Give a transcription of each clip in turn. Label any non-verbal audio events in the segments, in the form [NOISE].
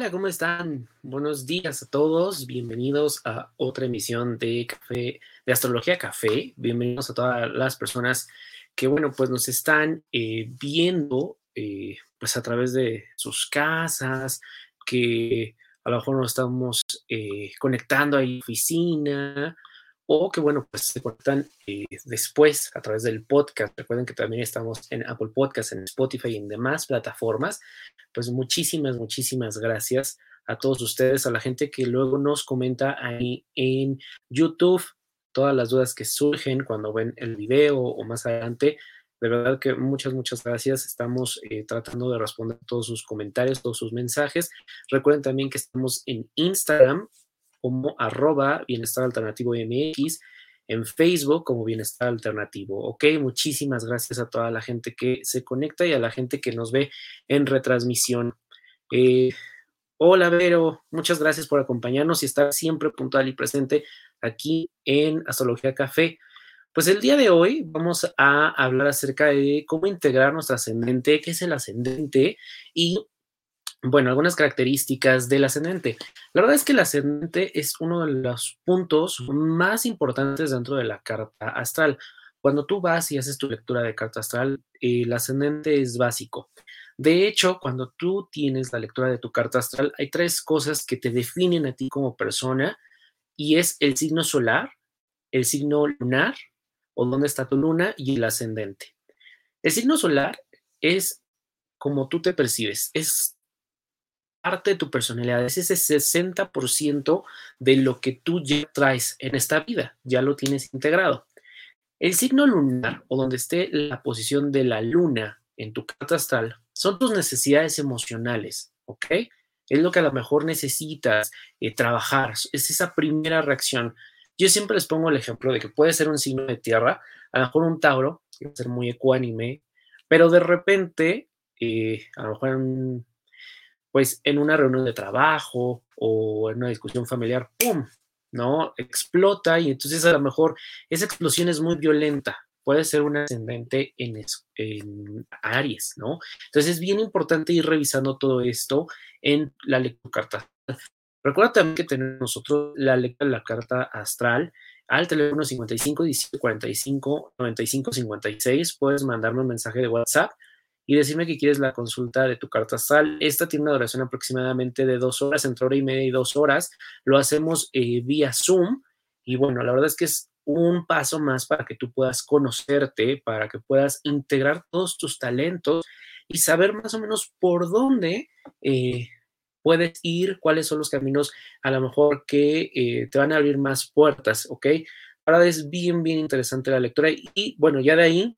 Hola, ¿cómo están? Buenos días a todos. Bienvenidos a otra emisión de Café, de Astrología Café. Bienvenidos a todas las personas que, bueno, pues nos están eh, viendo, eh, pues a través de sus casas, que a lo mejor nos estamos eh, conectando a la oficina, o que, bueno, pues se conectan eh, después a través del podcast. Recuerden que también estamos en Apple Podcast, en Spotify y en demás plataformas. Pues muchísimas, muchísimas gracias a todos ustedes, a la gente que luego nos comenta ahí en YouTube todas las dudas que surgen cuando ven el video o más adelante. De verdad que muchas, muchas gracias. Estamos eh, tratando de responder todos sus comentarios, todos sus mensajes. Recuerden también que estamos en Instagram como arroba bienestar alternativo MX, en Facebook como bienestar alternativo. Ok, muchísimas gracias a toda la gente que se conecta y a la gente que nos ve en retransmisión. Eh, hola Vero, muchas gracias por acompañarnos y estar siempre puntual y presente aquí en Astrología Café. Pues el día de hoy vamos a hablar acerca de cómo integrar nuestro ascendente, qué es el ascendente y bueno, algunas características del ascendente. La verdad es que el ascendente es uno de los puntos más importantes dentro de la carta astral. Cuando tú vas y haces tu lectura de carta astral, el ascendente es básico. De hecho, cuando tú tienes la lectura de tu carta astral, hay tres cosas que te definen a ti como persona y es el signo solar, el signo lunar o dónde está tu luna y el ascendente. El signo solar es como tú te percibes, es parte de tu personalidad, es ese 60% de lo que tú ya traes en esta vida, ya lo tienes integrado. El signo lunar o donde esté la posición de la luna en tu carta astral son tus necesidades emocionales, ¿ok? Es lo que a lo mejor necesitas eh, trabajar, es esa primera reacción. Yo siempre les pongo el ejemplo de que puede ser un signo de tierra, a lo mejor un Tauro, que ser muy ecuánime, pero de repente, eh, a lo mejor un pues en una reunión de trabajo o en una discusión familiar, ¡pum! ¿No? Explota y entonces a lo mejor esa explosión es muy violenta. Puede ser un ascendente en, Aries, ¿no? Entonces es bien importante ir revisando todo esto en la carta. Recuerda también que tenemos nosotros la lectura de la carta astral al teléfono 55 17 45 95 56. Puedes mandarme un mensaje de WhatsApp y decirme que quieres la consulta de tu carta astral. Esta tiene una duración aproximadamente de dos horas, entre hora y media y dos horas. Lo hacemos eh, vía Zoom y bueno, la verdad es que es un paso más para que tú puedas conocerte, para que puedas integrar todos tus talentos y saber más o menos por dónde eh, puedes ir, cuáles son los caminos a lo mejor que eh, te van a abrir más puertas, ¿ok? Ahora es bien, bien interesante la lectura y bueno, ya de ahí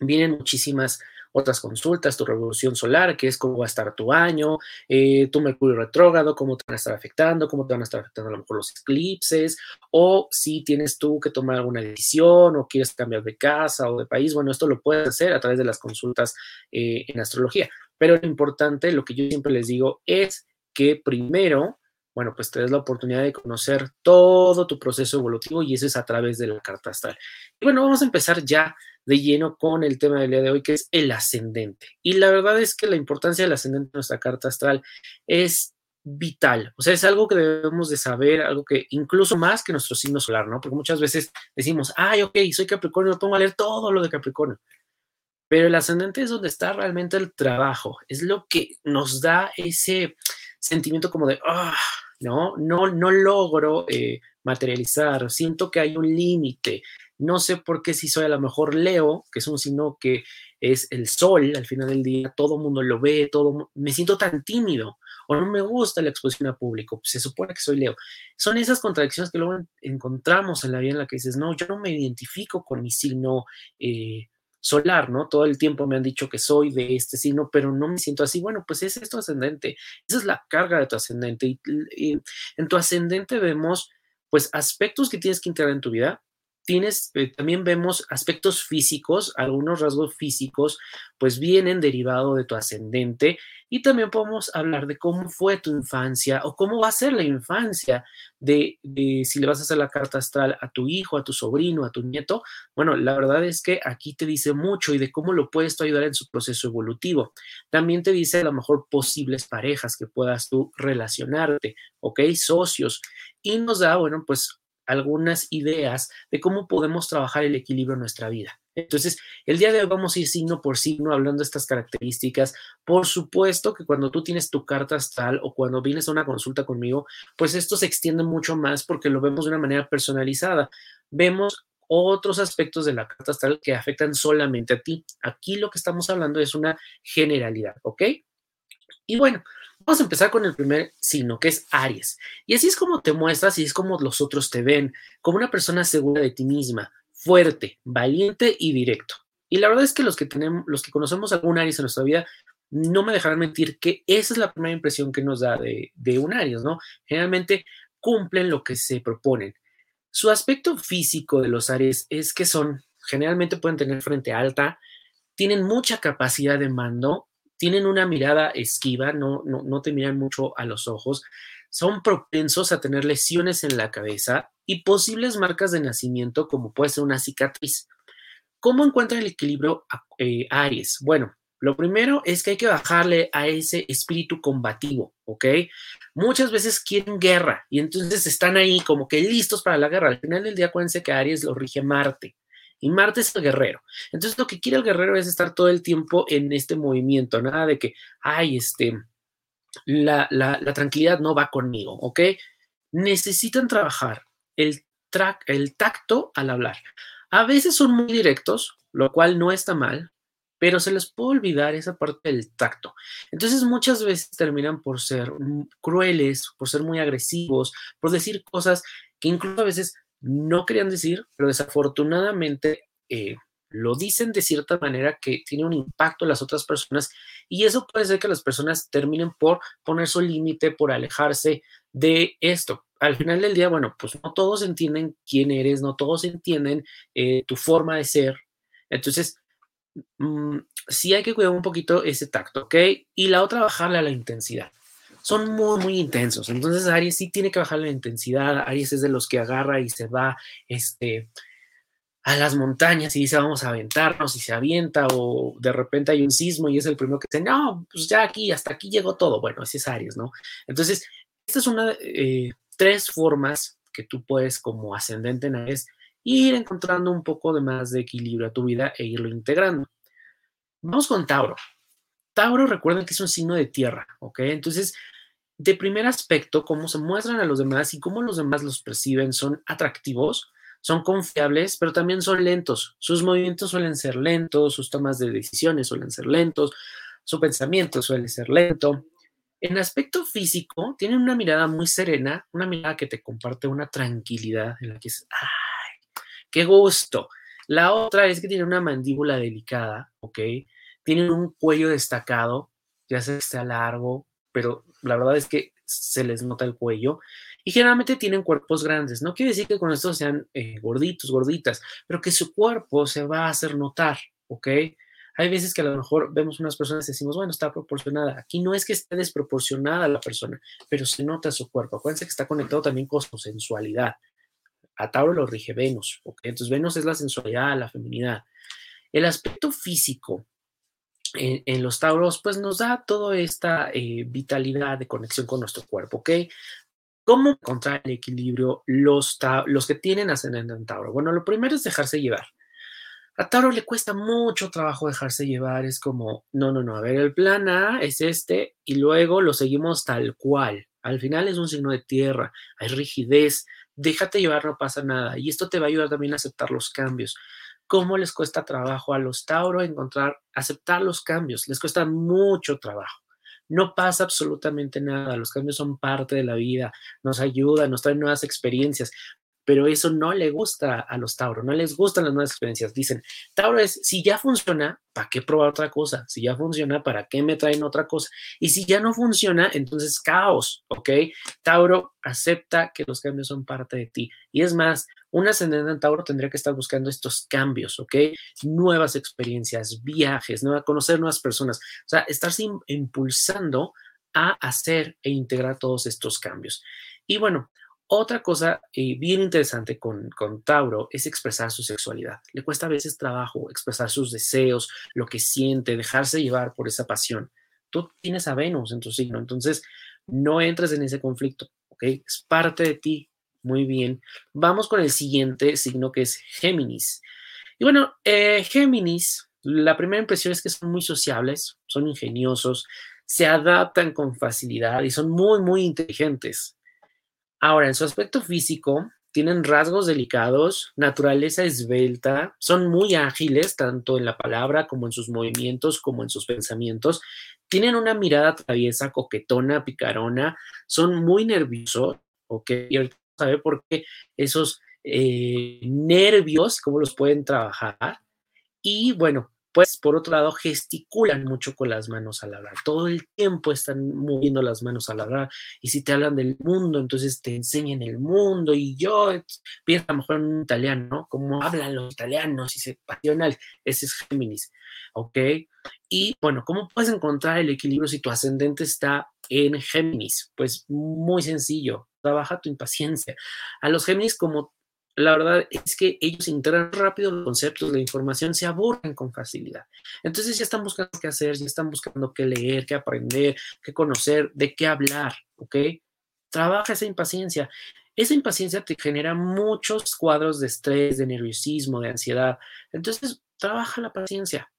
vienen muchísimas otras consultas, tu revolución solar, que es cómo va a estar tu año, eh, tu Mercurio retrógrado, cómo te van a estar afectando, cómo te van a estar afectando a lo mejor los eclipses, o si tienes tú que tomar alguna decisión o quieres cambiar de casa o de país, bueno, esto lo puedes hacer a través de las consultas eh, en astrología. Pero lo importante, lo que yo siempre les digo, es que primero bueno, pues te des la oportunidad de conocer todo tu proceso evolutivo y eso es a través de la carta astral. Y bueno, vamos a empezar ya de lleno con el tema del día de hoy, que es el ascendente. Y la verdad es que la importancia del ascendente en nuestra carta astral es vital, o sea, es algo que debemos de saber, algo que incluso más que nuestro signo solar, ¿no? Porque muchas veces decimos, ay, ok, soy Capricornio, pongo a leer todo lo de Capricornio. Pero el ascendente es donde está realmente el trabajo, es lo que nos da ese sentimiento como de, ah, ¿no? No, no logro eh, materializar, siento que hay un límite. No sé por qué si soy a lo mejor Leo, que es un signo que es el sol al final del día, todo el mundo lo ve, todo me siento tan tímido o no me gusta la exposición a público, pues se supone que soy Leo. Son esas contradicciones que luego encontramos en la vida en la que dices, no, yo no me identifico con mi signo eh, solar, ¿no? Todo el tiempo me han dicho que soy de este signo, pero no me siento así. Bueno, pues ese es tu ascendente, esa es la carga de tu ascendente. Y, en tu ascendente vemos, pues, aspectos que tienes que integrar en tu vida eh, también vemos aspectos físicos, algunos rasgos físicos, pues vienen derivado de tu ascendente y también podemos hablar de cómo fue tu infancia o cómo va a ser la infancia de, si le vas a hacer la carta astral a tu hijo, a tu sobrino, a tu nieto. Bueno, la verdad es que aquí te dice mucho y de cómo lo puedes tú ayudar en su proceso evolutivo. También te dice a lo mejor posibles parejas que puedas tú relacionarte, ¿ok? Socios. Y nos da, bueno, pues algunas ideas de cómo podemos trabajar el equilibrio en nuestra vida. Entonces, el día de hoy vamos a ir signo por signo hablando de estas características. Por supuesto que cuando tú tienes tu carta astral o cuando vienes a una consulta conmigo, pues esto se extiende mucho más porque lo vemos de una manera personalizada. Vemos otros aspectos de la carta astral que afectan solamente a ti. Aquí lo que estamos hablando es una generalidad, ¿ok? Y bueno, vamos a empezar con el primer signo, que es Aries. Y así es como te muestras y es como los otros te ven, como una persona segura de ti misma, fuerte, valiente y directo. Y la verdad es que los que tenemos, los que conocemos algún Aries en nuestra vida, no me dejarán mentir que esa es la primera impresión que nos da de, de un Aries, ¿no? Generalmente cumplen lo que se proponen. Su aspecto físico de los Aries es que son, generalmente pueden tener frente alta, tienen mucha capacidad de mando, tienen una mirada esquiva, no, no, no te miran mucho a los ojos, son propensos a tener lesiones en la cabeza y posibles marcas de nacimiento como puede ser una cicatriz. ¿Cómo encuentra el equilibrio eh, Aries? Bueno, lo primero es que hay que bajarle a ese espíritu combativo, ¿ok? Muchas veces quieren guerra y entonces están ahí como que listos para la guerra. Al final del día, acuérdense que Aries lo rige Marte y Marte es el guerrero. Entonces, lo que quiere el guerrero es estar todo el tiempo en este movimiento, nada de que, ay, este, la, tranquilidad no va conmigo, ¿ok? Necesitan trabajar el, el tacto al hablar. A veces son muy directos, lo cual no está mal, pero se les puede olvidar esa parte del tacto. Entonces muchas veces terminan por ser crueles, por ser muy agresivos, por decir cosas que incluso a veces no querían decir, pero desafortunadamente eh, lo dicen de cierta manera que tiene un impacto en las otras personas y eso puede ser que las personas terminen por poner su límite, por alejarse de esto. Al final del día, bueno, pues no todos entienden quién eres, no todos entienden eh, tu forma de ser. Entonces, mm, sí hay que cuidar un poquito ese tacto, ¿ok? Y la otra, bajarle a la intensidad. Son muy, muy intensos. Entonces, Aries sí tiene que bajar la intensidad. Aries es de los que agarra y se va, este, a las montañas y dice vamos a aventarnos y se avienta o de repente hay un sismo y es el primero que dice, no, pues ya aquí, hasta aquí llegó todo. Bueno, ese es Aries, ¿no? Entonces, esta es de eh, tres formas que tú puedes como ascendente en Aries ir encontrando un poco de más de equilibrio a tu vida e irlo integrando. Vamos con Tauro. Tauro, recuerden que es un signo de tierra, ¿ok? Entonces, de primer aspecto, cómo se muestran a los demás y cómo los demás los perciben son atractivos, son confiables, pero también son lentos. Sus movimientos suelen ser lentos, sus tomas de decisiones suelen ser lentos, su pensamiento suele ser lento. En aspecto físico, tienen una mirada muy serena, una mirada que te comparte una tranquilidad en la que dices, ¡ay, qué gusto! La otra es que tiene una mandíbula delicada, ¿ok? Tienen un cuello destacado, ya sea que largo, pero la verdad es que se les nota el cuello y generalmente tienen cuerpos grandes. No quiere decir que con esto sean eh, gorditos, gorditas, pero que su cuerpo se va a hacer notar, ¿ok? Hay veces que a lo mejor vemos unas personas y decimos, bueno, está proporcionada. Aquí no es que esté desproporcionada la persona, pero se nota su cuerpo. Acuérdense que está conectado también con su sensualidad. A Tauro lo rige Venus, ¿ok? Entonces Venus es la sensualidad, la feminidad. El aspecto físico en, los Tauros, pues nos da toda esta eh, vitalidad de conexión con nuestro cuerpo, ¿ok? ¿Cómo encontrar el equilibrio los, los que tienen ascendente en Tauro? Bueno, lo primero es dejarse llevar. A Tauro le cuesta mucho trabajo dejarse llevar, es como, no, no, no, a ver, el plan A es este y luego lo seguimos tal cual. Al final es un signo de tierra, hay rigidez, déjate llevar, no pasa nada. Y esto te va a ayudar también a aceptar los cambios. ¿Cómo les cuesta trabajo a los Tauro encontrar, aceptar los cambios? Les cuesta mucho trabajo. No pasa absolutamente nada, los cambios son parte de la vida, nos ayudan, nos traen nuevas experiencias, pero eso no le gusta a los Tauro, no les gustan las nuevas experiencias. Dicen, Tauro es, si ya funciona, ¿para qué probar otra cosa? Si ya funciona, ¿para qué me traen otra cosa? Y si ya no funciona, entonces caos, ¿ok? Tauro acepta que los cambios son parte de ti. Y es más, un ascendente en Tauro tendría que estar buscando estos cambios, ¿ok? Nuevas experiencias, viajes, conocer nuevas personas. O sea, estarse impulsando a hacer e integrar todos estos cambios. Y bueno, otra cosa eh, bien interesante con, con, Tauro es expresar su sexualidad. Le cuesta a veces trabajo expresar sus deseos, lo que siente, dejarse llevar por esa pasión. Tú tienes a Venus en tu signo, entonces no entres en ese conflicto, ¿ok? Es parte de ti. Muy bien. Vamos con el siguiente signo que es Géminis. Y bueno, eh, Géminis, la primera impresión es que son muy sociables, son ingeniosos, se adaptan con facilidad y son muy, muy inteligentes. Ahora, en su aspecto físico, tienen rasgos delicados, naturaleza esbelta, son muy ágiles tanto en la palabra como en sus movimientos, como en sus pensamientos. Tienen una mirada traviesa, coquetona, picarona, son muy nerviosos, ¿ok? Y ahorita sabe por qué esos eh, nervios, cómo los pueden trabajar. Y bueno, pues por otro lado gesticulan mucho con las manos al hablar. Todo el tiempo están moviendo las manos al hablar. Y si te hablan del mundo, entonces te enseñan el mundo. Y yo pienso a lo mejor en un italiano, ¿no? Cómo hablan los italianos y se pasional. Ese es Géminis, ¿ok? Y bueno, ¿cómo puedes encontrar el equilibrio si tu ascendente está en Géminis? Pues muy sencillo, trabaja tu impaciencia. A los Géminis, como la verdad es que ellos integran rápido los conceptos, la información, se aburren con facilidad. Entonces ya están buscando qué hacer, ya están buscando qué leer, qué aprender, qué conocer, de qué hablar, ¿ok? Trabaja esa impaciencia. Esa impaciencia te genera muchos cuadros de estrés, de nerviosismo, de ansiedad. Entonces, trabaja la paciencia.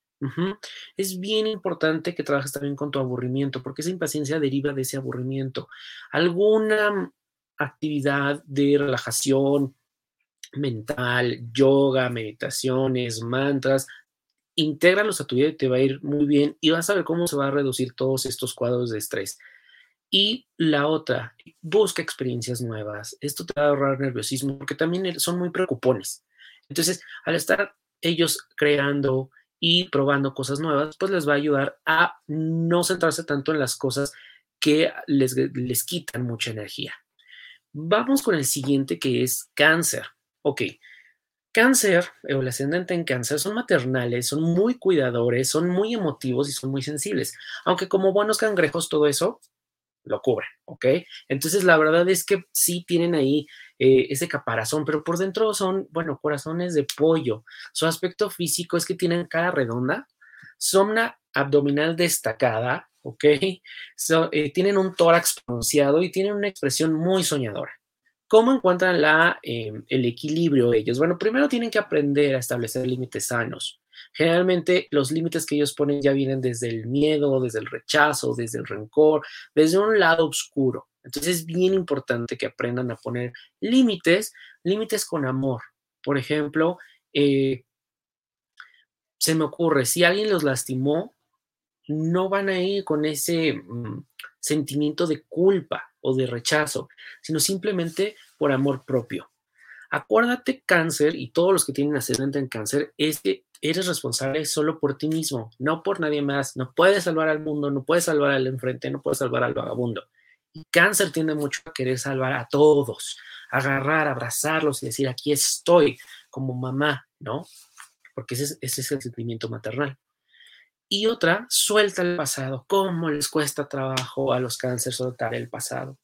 Es bien importante que trabajes también con tu aburrimiento, porque esa impaciencia deriva de ese aburrimiento. Alguna actividad de relajación, mental, yoga, meditaciones, mantras, intégralos a tu vida y te va a ir muy bien y vas a ver cómo se va a reducir todos estos cuadros de estrés. Y la otra, busca experiencias nuevas. Esto te va a ahorrar nerviosismo porque también son muy preocupones. Entonces, al estar ellos creando y probando cosas nuevas, pues les va a ayudar a no centrarse tanto en las cosas que les, les quitan mucha energía. Vamos con el siguiente que es cáncer. Ok, cáncer o el ascendente en cáncer son maternales, son muy cuidadores, son muy emotivos y son muy sensibles. Aunque como buenos cangrejos todo eso lo cubren, ¿ok? Entonces la verdad es que sí tienen ahí eh, ese caparazón, pero por dentro son, bueno, corazones de pollo. Su aspecto físico es que tienen cara redonda, zona abdominal destacada, ¿ok? Eh, tienen un tórax pronunciado y tienen una expresión muy soñadora. ¿Cómo encuentran la, em, el equilibrio ellos? Bueno, primero tienen que aprender a establecer límites sanos. Generalmente los límites que ellos ponen ya vienen desde el miedo, desde el rechazo, desde el rencor, desde un lado oscuro. Entonces es bien importante que aprendan a poner límites, límites con amor. Por ejemplo, eh, se me ocurre, si alguien los lastimó, no van a ir con ese mm, sentimiento de culpa o de rechazo, sino simplemente por amor propio. Acuérdate, cáncer, y todos los que tienen ascendente en cáncer, es que eres responsable solo por ti mismo, no por nadie más. No puedes salvar al mundo, no puedes salvar al enfrente, no puedes salvar al vagabundo. Cáncer tiende mucho a querer salvar a todos, agarrar, abrazarlos y decir, aquí estoy como mamá, ¿no? Porque ese es el sentimiento maternal. Y otra, suelta el pasado. ¿Cómo les cuesta trabajo a los cánceres soltar el pasado?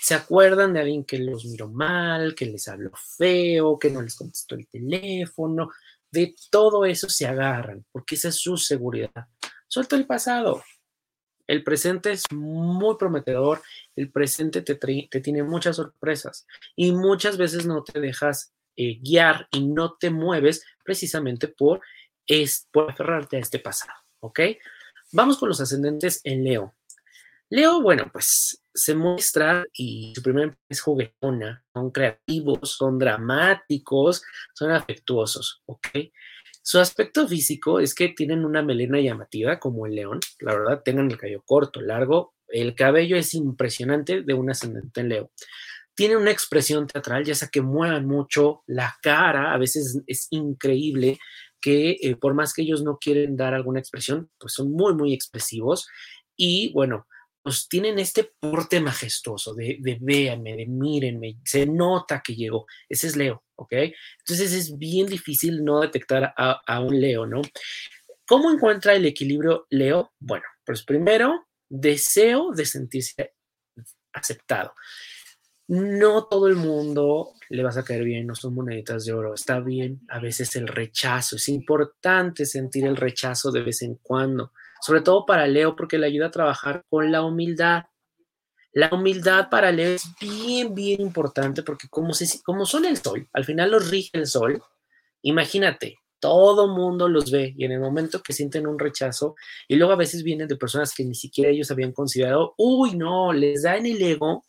¿Se acuerdan de alguien que los miró mal, que les habló feo, que no les contestó el teléfono? De todo eso se agarran, porque esa es su seguridad. Suelta el pasado. El presente es muy prometedor, el presente te, te tiene muchas sorpresas y muchas veces no te dejas eh, guiar y no te mueves precisamente por, es, por aferrarte a este pasado. ¿Ok? Vamos con los ascendentes en Leo. Leo, bueno, pues se muestra y su primer es juguetona, son creativos, son dramáticos, son afectuosos, ¿ok? Su aspecto físico es que tienen una melena llamativa como el león, la verdad, tengan el cabello corto, largo, el cabello es impresionante de un ascendente en Leo. tienen una expresión teatral, ya sea que muevan mucho la cara, a veces es increíble que eh, por más que ellos no quieren dar alguna expresión, pues son muy, muy expresivos y bueno, pues tienen este porte majestuoso de, de véanme, de mírenme, se nota que llegó. Ese es Leo, ¿ok? Entonces es bien difícil no detectar a, a un Leo, ¿no? ¿Cómo encuentra el equilibrio Leo? Bueno, pues primero, deseo de sentirse aceptado. No todo el mundo le vas a caer bien, no son moneditas de oro, está bien a veces el rechazo, es importante sentir el rechazo de vez en cuando sobre todo para Leo, porque le ayuda a trabajar con la humildad. La humildad para Leo es bien, bien importante porque como, se, como son el sol, al final los rige el sol, imagínate, todo mundo los ve y en el momento que sienten un rechazo, y luego a veces vienen de personas que ni siquiera ellos habían considerado, uy, no, les da en el ego,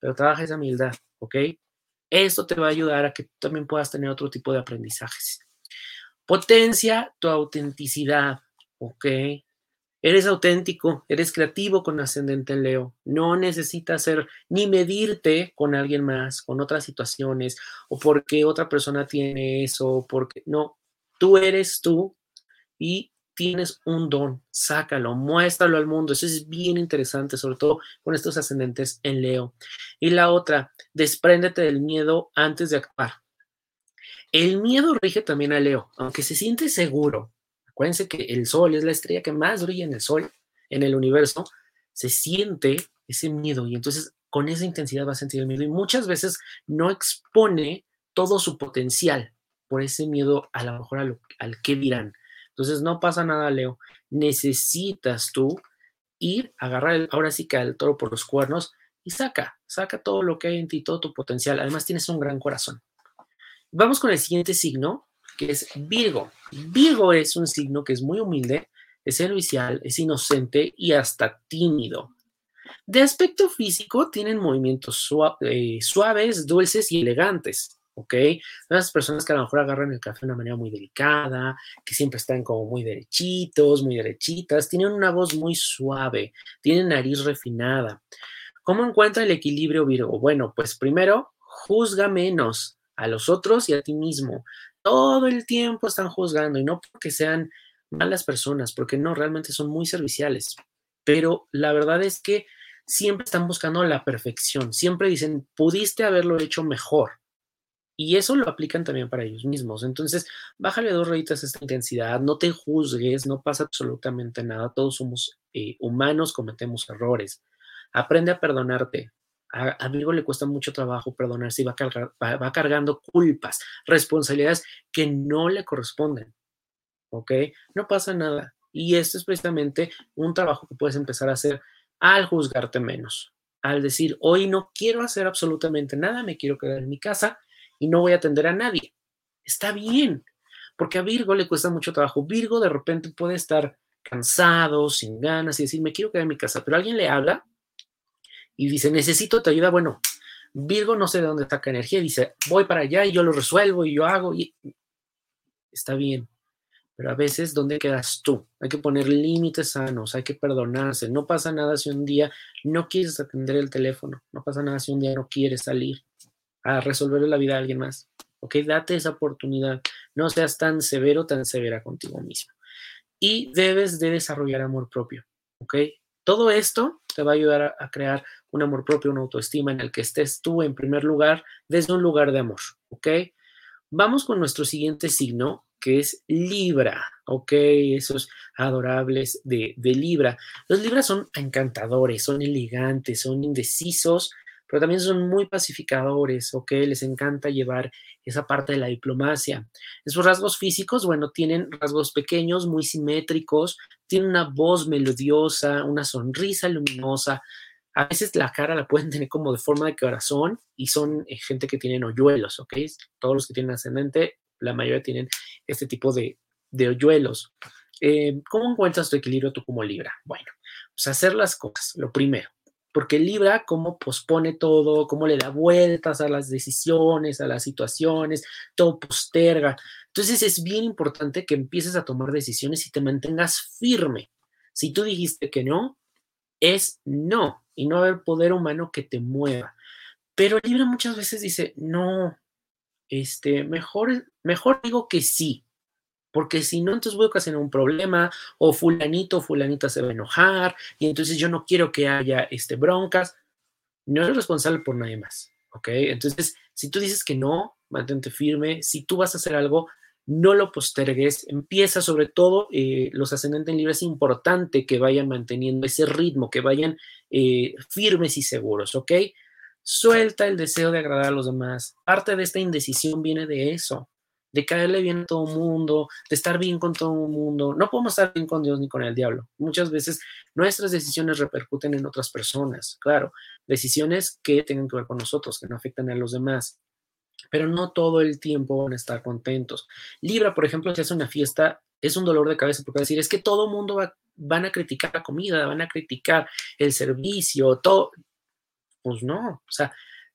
pero trabaja esa humildad, ¿ok? Esto te va a ayudar a que tú también puedas tener otro tipo de aprendizajes. Potencia tu autenticidad, ¿ok? Eres auténtico, eres creativo con ascendente en Leo. No necesitas ser ni medirte con alguien más, con otras situaciones, o porque otra persona tiene eso, porque no. Tú eres tú y tienes un don. Sácalo, muéstralo al mundo. Eso es bien interesante, sobre todo con estos ascendentes en Leo. Y la otra, despréndete del miedo antes de actuar. El miedo rige también a Leo, aunque se siente seguro, Acuérdense que el Sol es la estrella que más brilla en el Sol, en el universo, se siente ese miedo y entonces con esa intensidad va a sentir el miedo y muchas veces no expone todo su potencial por ese miedo a lo mejor al que dirán. Entonces no pasa nada, Leo. Necesitas tú ir, agarrar ahora sí que al toro por los cuernos y saca, saca todo lo que hay en ti, todo tu potencial. Además tienes un gran corazón. Vamos con el siguiente signo, que es Virgo. Virgo es un signo que es muy humilde, es servicial, es inocente y hasta tímido. De aspecto físico, tienen movimientos eh, suaves, dulces y elegantes. ¿Ok? Las personas que a lo mejor agarran el café de una manera muy delicada, que siempre están como muy derechitos, muy derechitas, tienen una voz muy suave, tienen nariz refinada. ¿Cómo encuentra el equilibrio Virgo? Bueno, pues primero, juzga menos a los otros y a ti mismo todo el tiempo están juzgando y no porque sean malas personas, porque no, realmente son muy serviciales. Pero la verdad es que siempre están buscando la perfección, siempre dicen, pudiste haberlo hecho mejor. Y eso lo aplican también para ellos mismos. Entonces, bájale dos rayitas a esta intensidad, no te juzgues, no pasa absolutamente nada, todos somos eh, humanos, cometemos errores. Aprende a perdonarte, a, amigo le cuesta mucho trabajo perdonarse y va, va, cargando culpas, responsabilidades que no le corresponden. ¿Ok? No pasa nada. Y esto es precisamente un trabajo que puedes empezar a hacer al juzgarte menos, al decir, hoy no quiero hacer absolutamente nada, me quiero quedar en mi casa y no voy a atender a nadie. Está bien, porque a Virgo le cuesta mucho trabajo. Virgo de repente puede estar cansado, sin ganas y decir, me quiero quedar en mi casa, pero alguien le habla y dice, necesito tu ayuda, bueno, Virgo no sé de dónde saca energía, dice, voy para allá y yo lo resuelvo y yo hago y está bien. Pero a veces, ¿dónde quedas tú? Hay que poner límites sanos, hay que perdonarse. No pasa nada si un día no quieres atender el teléfono, no pasa nada si un día no quieres salir a resolver la vida de alguien más. ¿Ok? Date esa oportunidad. No seas tan severo, tan severa contigo mismo. Y debes de desarrollar amor propio. ¿Ok? Todo esto te va a ayudar a, crear un amor propio, una autoestima en el que estés tú en primer lugar desde un lugar de amor, ¿ok? Vamos con nuestro siguiente signo, que es Libra, ¿ok? Esos adorables de Libra. Los Libras son encantadores, son elegantes, son indecisos, pero también son muy pacificadores, ¿ok? Les encanta llevar esa parte de la diplomacia. En sus rasgos físicos, bueno, tienen rasgos pequeños, muy simétricos, tienen una voz melodiosa, una sonrisa luminosa. A veces la cara la pueden tener como de forma de corazón y son eh, gente que tienen hoyuelos, ¿ok? Todos los que tienen ascendente, la mayoría tienen este tipo de, hoyuelos. Eh, ¿Cómo encuentras tu equilibrio tú como Libra? Bueno, pues hacer las cosas, lo primero porque Libra cómo pospone todo, cómo le da vueltas a las decisiones, a las situaciones, todo posterga. Entonces es bien importante que empieces a tomar decisiones y te mantengas firme. Si tú dijiste que no, es no y no haber poder humano que te mueva. Pero Libra muchas veces dice, no, este, mejor, mejor digo que sí, porque si no, entonces voy a ocasionar un problema, o fulanito o fulanita se va a enojar, y entonces yo no quiero que haya este, broncas. No eres responsable por nadie más, ¿ok? Entonces, si tú dices que no, mantente firme. Si tú vas a hacer algo, no lo postergues. Empieza sobre todo, eh, los ascendentes en Libra es importante que vayan manteniendo ese ritmo, que vayan eh, firmes y seguros, ¿ok? Suelta el deseo de agradar a los demás. Parte de esta indecisión viene de eso de caerle bien a todo el mundo, de estar bien con todo el mundo. No podemos estar bien con Dios ni con el diablo. Muchas veces nuestras decisiones repercuten en otras personas, claro, decisiones que tengan que ver con nosotros, que no afectan a los demás. Pero no todo el tiempo van a estar contentos. Libra, por ejemplo, si hace una fiesta, es un dolor de cabeza porque decir, es que todo el mundo va, van a criticar la comida, van a criticar el servicio, todo. Pues no, o sea,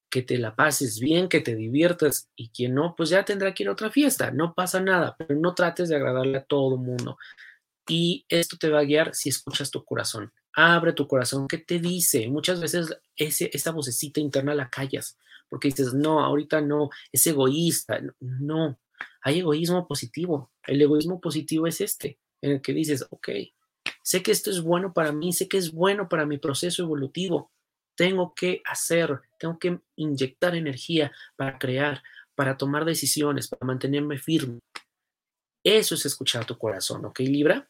que te la pases bien, que te diviertas y quien no, pues ya tendrá que ir a otra fiesta, no pasa nada, pero no trates de agradarle a todo mundo. Y esto te va a guiar si escuchas tu corazón. Abre tu corazón, ¿qué te dice? Muchas veces ese, esa vocecita interna la callas porque dices, no, ahorita no, es egoísta. No, hay egoísmo positivo. El egoísmo positivo es este, en el que dices, ok, sé que esto es bueno para mí, sé que es bueno para mi proceso evolutivo, tengo que hacer, tengo que inyectar energía para crear, para tomar decisiones, para mantenerme firme. Eso es escuchar tu corazón, ¿ok, Libra?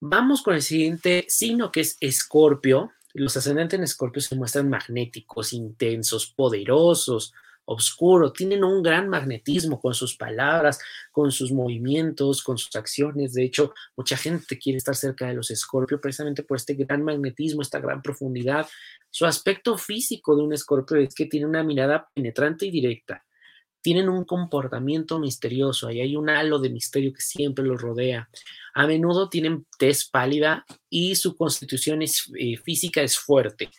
Vamos con el siguiente signo que es Escorpio. Los ascendentes en Escorpio se muestran magnéticos, intensos, poderosos, oscuro, tienen un gran magnetismo con sus palabras, con sus movimientos, con sus acciones. De hecho, mucha gente quiere estar cerca de los escorpio precisamente por este gran magnetismo, esta gran profundidad. Su aspecto físico de un escorpio es que tiene una mirada penetrante y directa. Tienen un comportamiento misterioso, ahí hay un halo de misterio que siempre los rodea. A menudo tienen tez pálida y su constitución eh, física es fuerte.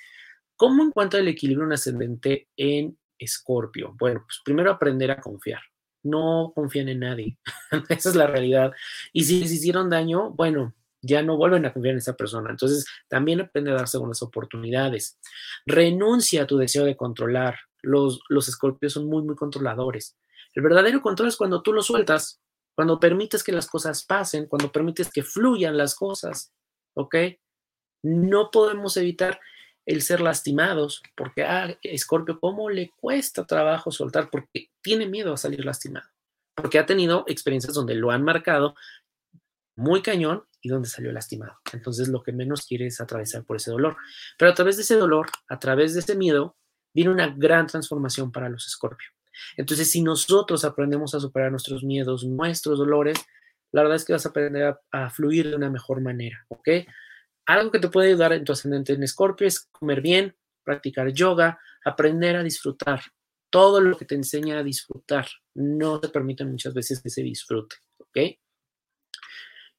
¿Cómo encuentra el equilibrio ascendente en Escorpio? Bueno, pues primero aprender a confiar. No confían en nadie. [LAUGHS] Esa es la realidad. Y si les hicieron daño, bueno, ya no vuelven a confiar en esa persona. Entonces, también aprende a dar segundas oportunidades. Renuncia a tu deseo de controlar. Los, los escorpios son muy, muy controladores. El verdadero control es cuando tú lo sueltas, cuando permites que las cosas pasen, cuando permites que fluyan las cosas. ¿Ok? No podemos evitar el ser lastimados, porque a ah, Scorpio, ¿cómo le cuesta trabajo soltar? Porque tiene miedo a salir lastimado, porque ha tenido experiencias donde lo han marcado muy cañón y donde salió lastimado. Entonces lo que menos quiere es atravesar por ese dolor. Pero a través de ese dolor, a través de ese miedo, viene una gran transformación para los Scorpio. Entonces, si nosotros aprendemos a superar nuestros miedos, nuestros dolores, la verdad es que vas a aprender a, a fluir de una mejor manera, ¿ok? Algo que te puede ayudar en tu ascendente en Escorpio es comer bien, practicar yoga, aprender a disfrutar. Todo lo que te enseña a disfrutar no te permite muchas veces que se disfrute, ¿ok?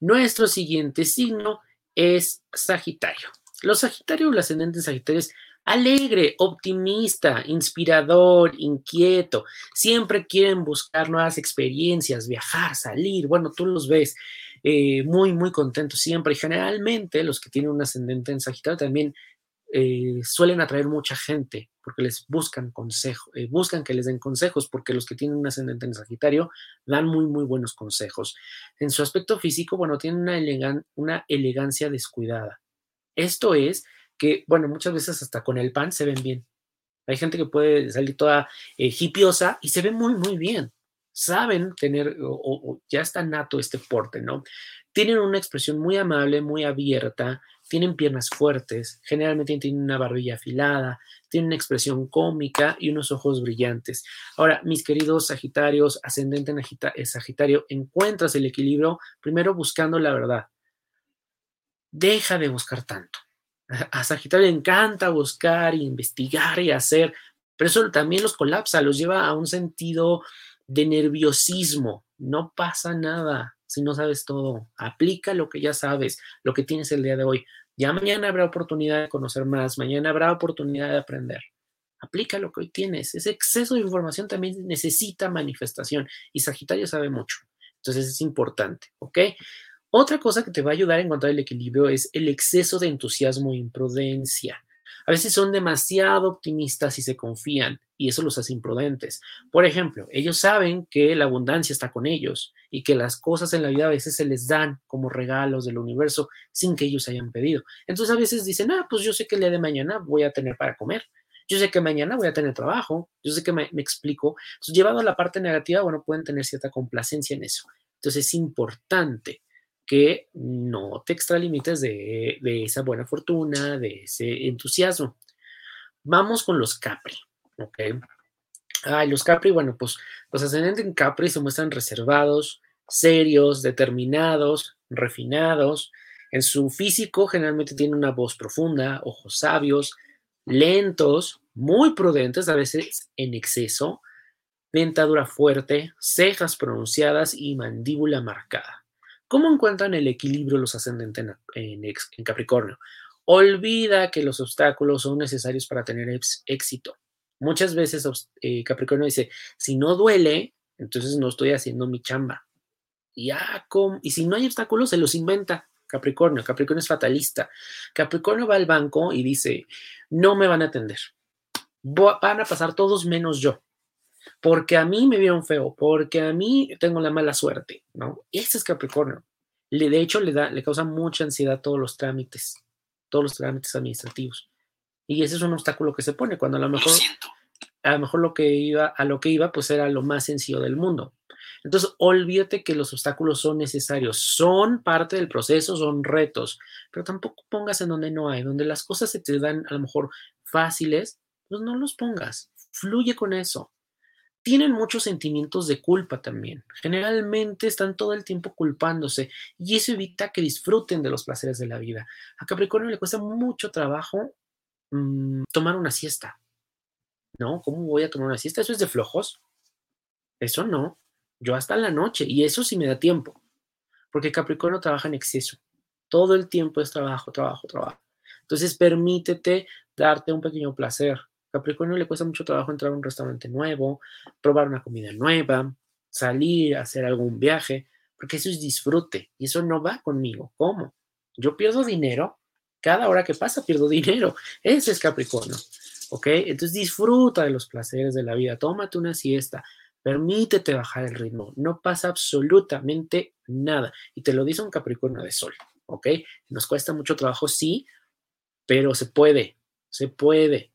Nuestro siguiente signo es Sagitario. Los Sagitarios, el ascendente en Sagitario es alegre, optimista, inspirador, inquieto. Siempre quieren buscar nuevas experiencias, viajar, salir. Bueno, tú los ves. Eh, muy, muy contentos siempre. Y generalmente los que tienen un ascendente en Sagitario también eh, suelen atraer mucha gente porque les buscan consejos, eh, buscan que les den consejos, porque los que tienen un ascendente en Sagitario dan muy, muy buenos consejos. En su aspecto físico, bueno, tienen una, una elegancia descuidada. Esto es que, bueno, muchas veces hasta con el pan se ven bien. Hay gente que puede salir toda hipiosa y se ve muy, muy bien saben tener o, ya está nato este porte, ¿no? Tienen una expresión muy amable, muy abierta, tienen piernas fuertes, generalmente tienen una barbilla afilada, tienen una expresión cómica y unos ojos brillantes. Ahora, mis queridos Sagitarios, ascendente en eh, Sagitario, encuentras el equilibrio primero buscando la verdad. Deja de buscar tanto. [LAUGHS] A Sagitario le encanta buscar, investigar y hacer, pero eso también los colapsa, los lleva a un sentido de nerviosismo. No pasa nada si no sabes todo. Aplica lo que ya sabes, lo que tienes el día de hoy. Ya mañana habrá oportunidad de conocer más, mañana habrá oportunidad de aprender. Aplica lo que hoy tienes. Ese exceso de información también necesita manifestación y Sagitario sabe mucho. Entonces es importante, ¿ok? Otra cosa que te va a ayudar a encontrar el equilibrio es el exceso de entusiasmo e imprudencia. A veces son demasiado optimistas y se confían y eso los hace imprudentes. Por ejemplo, ellos saben que la abundancia está con ellos y que las cosas en la vida a veces se les dan como regalos del universo sin que ellos hayan pedido. Entonces a veces dicen, ah, pues yo sé que el día de mañana voy a tener para comer. Yo sé que mañana voy a tener trabajo, yo sé que me, explico. llevado a la parte negativa, bueno, pueden tener cierta complacencia en eso. Entonces es importante que no te extralimites de, de esa buena fortuna, de ese entusiasmo. Vamos con los Capri, ¿ok? Ay, los Capri, bueno, pues los ascendentes en Capri se muestran reservados, serios, determinados, refinados. En su físico generalmente tiene una voz profunda, ojos sabios, lentos, muy prudentes, a veces en exceso, dentadura fuerte, cejas pronunciadas y mandíbula marcada. ¿Cómo encuentran el equilibrio los ascendentes en, Capricornio? Olvida que los obstáculos son necesarios para tener éxito. Muchas veces eh, Capricornio dice, si no duele, entonces no estoy haciendo mi chamba. Y, ah, y si no hay obstáculos, se los inventa. Capricornio, Capricornio es fatalista. Capricornio va al banco y dice, no me van a atender. Van a pasar todos menos yo porque a mí me vieron feo, porque a mí tengo la mala suerte, ¿no? Ese es Capricornio. Le, de hecho, le, da, le causa mucha ansiedad todos los trámites, todos los trámites administrativos. Y ese es un obstáculo que se pone cuando a lo mejor, a lo mejor lo que iba, a lo que iba, pues era lo más sencillo del mundo. Entonces, olvídate que los obstáculos son necesarios, son parte del proceso, son retos, pero tampoco pongas en donde no hay, donde las cosas se te dan a lo mejor fáciles, pues no los pongas, fluye con eso tienen muchos sentimientos de culpa también. Generalmente están todo el tiempo culpándose y eso evita que disfruten de los placeres de la vida. A Capricornio le cuesta mucho trabajo mm, tomar una siesta. ¿No? ¿Cómo voy a tomar una siesta? Eso es de flojos. Eso no. Yo hasta la noche y eso sí me da tiempo. Porque Capricornio trabaja en exceso. Todo el tiempo es trabajo, trabajo, trabajo. Entonces permítete darte un pequeño placer Capricornio le cuesta mucho trabajo entrar a un restaurante nuevo, probar una comida nueva, salir, hacer algún viaje, porque eso es disfrute y eso no va conmigo. ¿Cómo? Yo pierdo dinero, cada hora que pasa pierdo dinero. Ese es Capricornio. ¿Ok? Entonces disfruta de los placeres de la vida, tómate una siesta, permítete bajar el ritmo, no pasa absolutamente nada. Y te lo dice un Capricornio de Sol. ¿Ok? Nos cuesta mucho trabajo, sí, pero se puede, se puede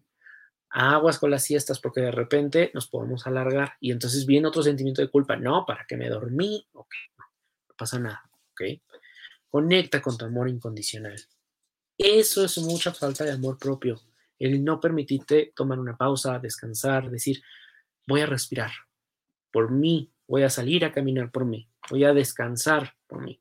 aguas con las siestas porque de repente nos podemos alargar y entonces viene otro sentimiento de culpa. No, ¿para que me dormí? Ok, no, pasa nada, ¿ok? Conecta con tu amor incondicional. Eso es mucha falta de amor propio. El no permitirte tomar una pausa, descansar, decir, voy a respirar por mí, voy a salir a caminar por mí, voy a descansar por mí.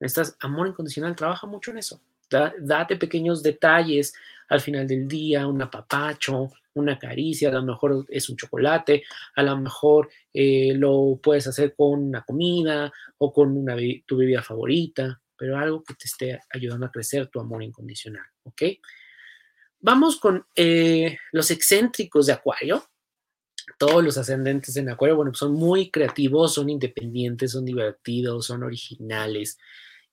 Estás, amor incondicional trabaja mucho en eso. date pequeños detalles al final del día, un apapacho, una caricia, a lo mejor es un chocolate, a lo mejor eh, lo puedes hacer con una comida o con una, tu bebida favorita, pero algo que te esté ayudando a crecer tu amor incondicional, ¿ok? Vamos con eh, los excéntricos de Acuario. Todos los ascendentes en Acuario, bueno, son muy creativos, son independientes, son divertidos, son originales.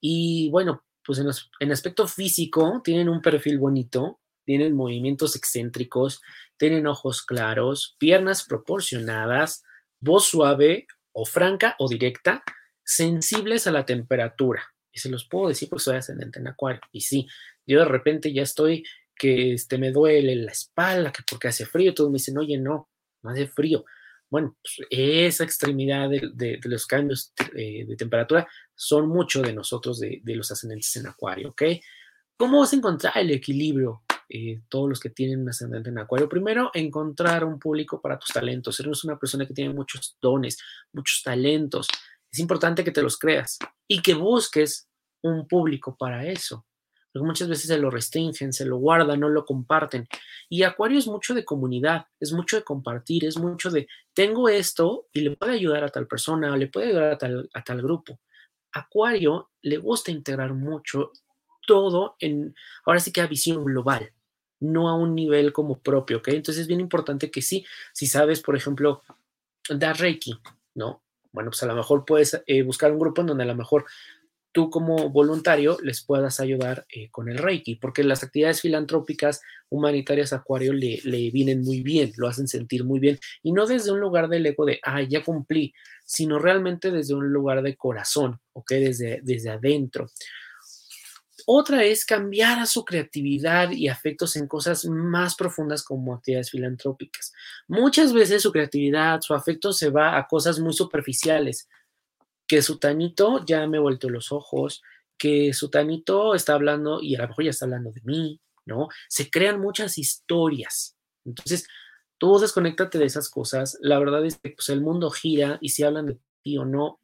Y bueno, pues en, en aspecto físico tienen un perfil bonito, tienen movimientos excéntricos, tienen ojos claros, piernas proporcionadas, voz suave o franca o directa, sensibles a la temperatura. Y se los puedo decir porque soy ascendente en acuario. Y sí, yo de repente ya estoy que este, me duele la espalda, que porque hace frío, todos me dicen, oye, no, no hace frío. Bueno, pues esa extremidad de, los cambios eh, de, temperatura son mucho de nosotros, de, de los ascendentes en acuario, ¿ok? ¿Cómo vas a encontrar el equilibrio eh, todos los que tienen un ascendente en acuario. Primero, encontrar un público para tus talentos. Eres una persona que tiene muchos dones, muchos talentos. Es importante que te los creas y que busques un público para eso. Porque muchas veces se lo restringen, se lo guardan, no lo comparten. Y Acuario es mucho de comunidad, es mucho de compartir, es mucho de, tengo esto y le puede ayudar a tal persona o le puede ayudar a tal, a tal grupo. Acuario le gusta integrar mucho todo en, ahora sí que a visión global no a un nivel como propio, ¿ok? Entonces es bien importante que sí, si sabes, por ejemplo, dar Reiki, ¿no? Bueno, pues a lo mejor puedes eh, buscar un grupo en donde a lo mejor tú como voluntario les puedas ayudar eh, con el Reiki, porque las actividades filantrópicas humanitarias Acuario le, le, vienen muy bien, lo hacen sentir muy bien, y no desde un lugar del ego de, ay, ya cumplí, sino realmente desde un lugar de corazón, ¿ok? Desde, desde adentro. Otra es cambiar a su creatividad y afectos en cosas más profundas como actividades filantrópicas. Muchas veces su creatividad, su afecto se va a cosas muy superficiales, que su tanito ya me ha vuelto los ojos, que su tanito está hablando y a lo mejor ya está hablando de mí, ¿no? Se crean muchas historias. Entonces, tú desconéctate de esas cosas. La verdad es que pues, el mundo gira y si hablan de ti o no,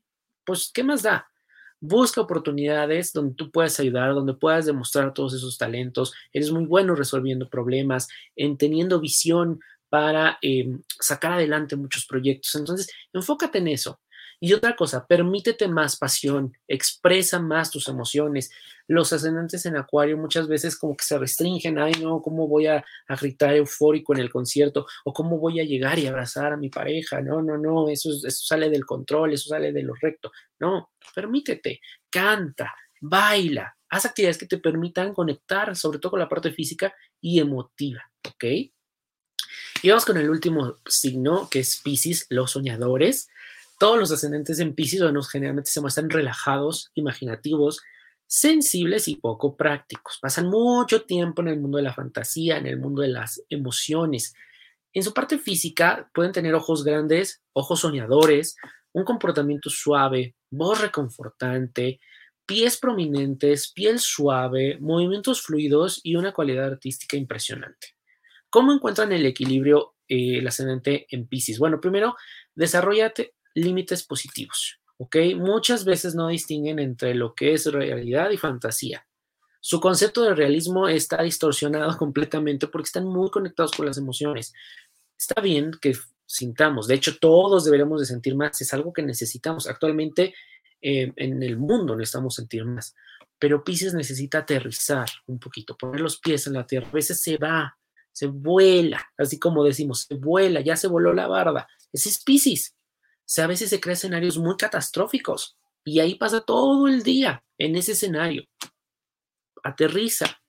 pues, ¿qué más da? Busca oportunidades donde tú puedas ayudar, donde puedas demostrar todos esos talentos. Eres muy bueno resolviendo problemas, en teniendo visión para eh, sacar adelante muchos proyectos. Entonces, enfócate en eso. Y otra cosa, permítete más pasión, expresa más tus emociones. Los ascendentes en Acuario muchas veces como que se restringen, ay no, ¿cómo voy a, gritar eufórico en el concierto? ¿O cómo voy a llegar y abrazar a mi pareja? No, no, no, eso, eso sale del control, eso sale de lo recto. No, permítete, canta, baila, haz actividades que te permitan conectar, sobre todo con la parte física y emotiva, ¿ok? Y vamos con el último signo, que es Pisces, los soñadores. Todos los ascendentes en Pisces, bueno, generalmente se muestran relajados, imaginativos, sensibles y poco prácticos. Pasan mucho tiempo en el mundo de la fantasía, en el mundo de las emociones. En su parte física pueden tener ojos grandes, ojos soñadores, un comportamiento suave, voz reconfortante, pies prominentes, piel suave, movimientos fluidos y una cualidad artística impresionante. ¿Cómo encuentran el equilibrio eh, el ascendente en Pisces? Bueno, primero, desarrollate límites positivos, ¿ok? Muchas veces no distinguen entre lo que es realidad y fantasía. Su concepto de realismo está distorsionado [LAUGHS] completamente porque están muy conectados con las emociones. Está bien que sintamos, de hecho todos deberíamos de sentir más, es algo que necesitamos. Actualmente eh, en el mundo necesitamos sentir más, pero Pisces necesita aterrizar un poquito, poner los pies en la tierra. A veces se va, se vuela, así como decimos, se vuela, ya se voló la barba. Ese es Pisces sea, a veces se crean escenarios muy catastróficos y ahí pasa todo el día en ese escenario. Aterriza,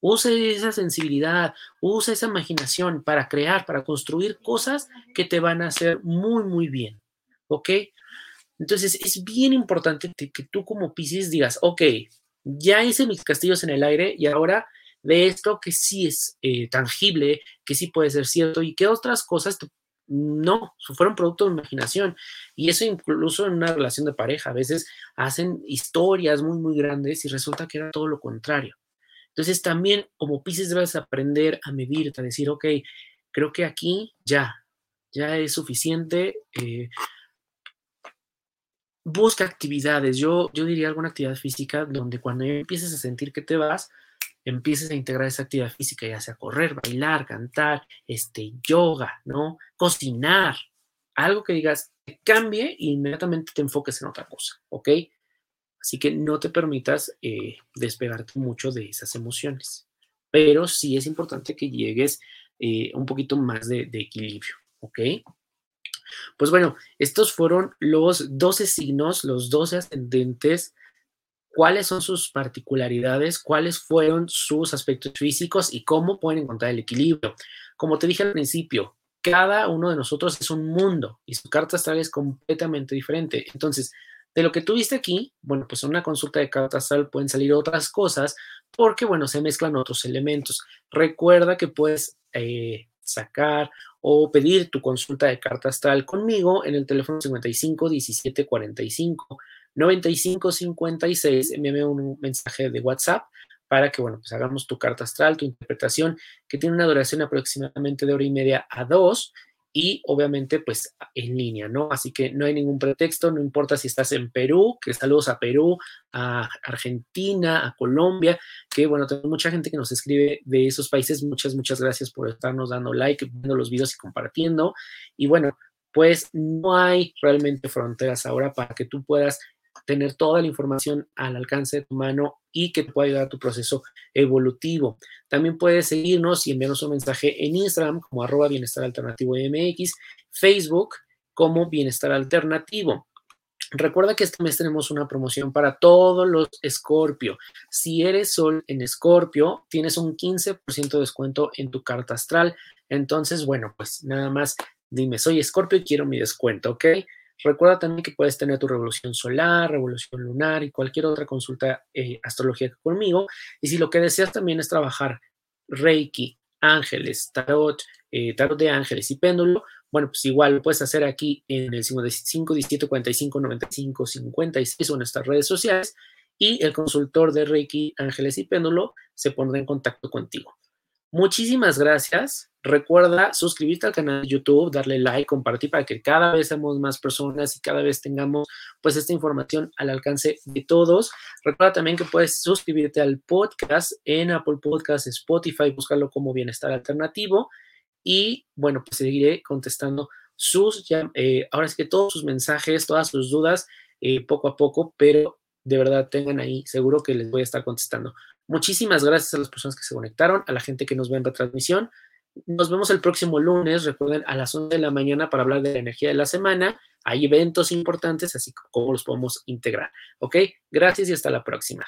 usa esa sensibilidad, usa esa imaginación para crear, para construir cosas que te van a hacer muy, muy bien. ¿Ok? Entonces es bien importante que tú como Pisces digas, ok, ya hice mis castillos en el aire y ahora de esto que sí es eh, tangible, que sí puede ser cierto y qué otras cosas no, fueron producto de imaginación. Y eso incluso en una relación de pareja. A veces hacen historias muy, muy grandes y resulta que era todo lo contrario. Entonces también como Pisces debes aprender a medirte, a decir, ok, creo que aquí ya, ya es suficiente. Eh, busca actividades. Yo, yo diría alguna actividad física donde cuando empieces a sentir que te vas, empieces a integrar esa actividad física, ya sea correr, bailar, cantar, este, yoga, ¿no? Cocinar, algo que digas, que cambie e inmediatamente te enfoques en otra cosa, ¿ok? Así que no te permitas eh, despegarte mucho de esas emociones, pero sí es importante que llegues eh, un poquito más de, de equilibrio, ¿ok? Pues bueno, estos fueron los 12 signos, los 12 ascendentes cuáles son sus particularidades, cuáles fueron sus aspectos físicos y cómo pueden encontrar el equilibrio. Como te dije al principio, cada uno de nosotros es un mundo y su carta astral es completamente diferente. Entonces, de lo que tuviste aquí, bueno, pues en una consulta de carta astral pueden salir otras cosas porque, bueno, se mezclan otros elementos. Recuerda que puedes eh, sacar o pedir tu consulta de carta astral conmigo en el teléfono 55 17 45 9556, envíame un mensaje de WhatsApp para que, bueno, pues hagamos tu carta astral, tu interpretación, que tiene una duración aproximadamente de hora y media a dos y obviamente pues en línea, ¿no? Así que no hay ningún pretexto, no importa si estás en Perú, que saludos a Perú, a Argentina, a Colombia, que bueno, tengo mucha gente que nos escribe de esos países, muchas, muchas gracias por estarnos dando like, viendo los videos y compartiendo. Y bueno, pues no hay realmente fronteras ahora para que tú puedas tener toda la información al alcance de tu mano y que te pueda ayudar a tu proceso evolutivo. También puedes seguirnos y enviarnos un mensaje en Instagram como arroba bienestar alternativo MX, Facebook como bienestar alternativo. Recuerda que este mes tenemos una promoción para todos los Escorpio. Si eres Sol en Escorpio, tienes un 15% de descuento en tu carta astral. Entonces, bueno, pues nada más dime, soy Escorpio y quiero mi descuento, ¿ok? Recuerda también que puedes tener tu revolución solar, revolución lunar y cualquier otra consulta eh, astrológica conmigo. Y si lo que deseas también es trabajar Reiki, ángeles, tarot, eh, tarot de ángeles y péndulo, bueno, pues igual lo puedes hacer aquí en el 55 17 45 95 56 o en nuestras redes sociales y el consultor de Reiki, Ángeles y Péndulo se pondrá en contacto contigo. Muchísimas gracias. Recuerda suscribirte al canal de YouTube, darle like, compartir para que cada vez seamos más personas y cada vez tengamos pues esta información al alcance de todos. Recuerda también que puedes suscribirte al podcast en Apple Podcasts, Spotify, buscarlo como bienestar alternativo y bueno, pues seguiré contestando sus, eh, ahora es que todos sus mensajes, todas sus dudas, eh, poco a poco, pero de verdad tengan ahí, seguro que les voy a estar contestando. Muchísimas gracias a las personas que se conectaron, a la gente que nos ve en retransmisión. Nos vemos el próximo lunes, recuerden, a las 11 de la mañana para hablar de la energía de la semana. Hay eventos importantes, así como los podemos integrar. ¿Ok? Gracias y hasta la próxima.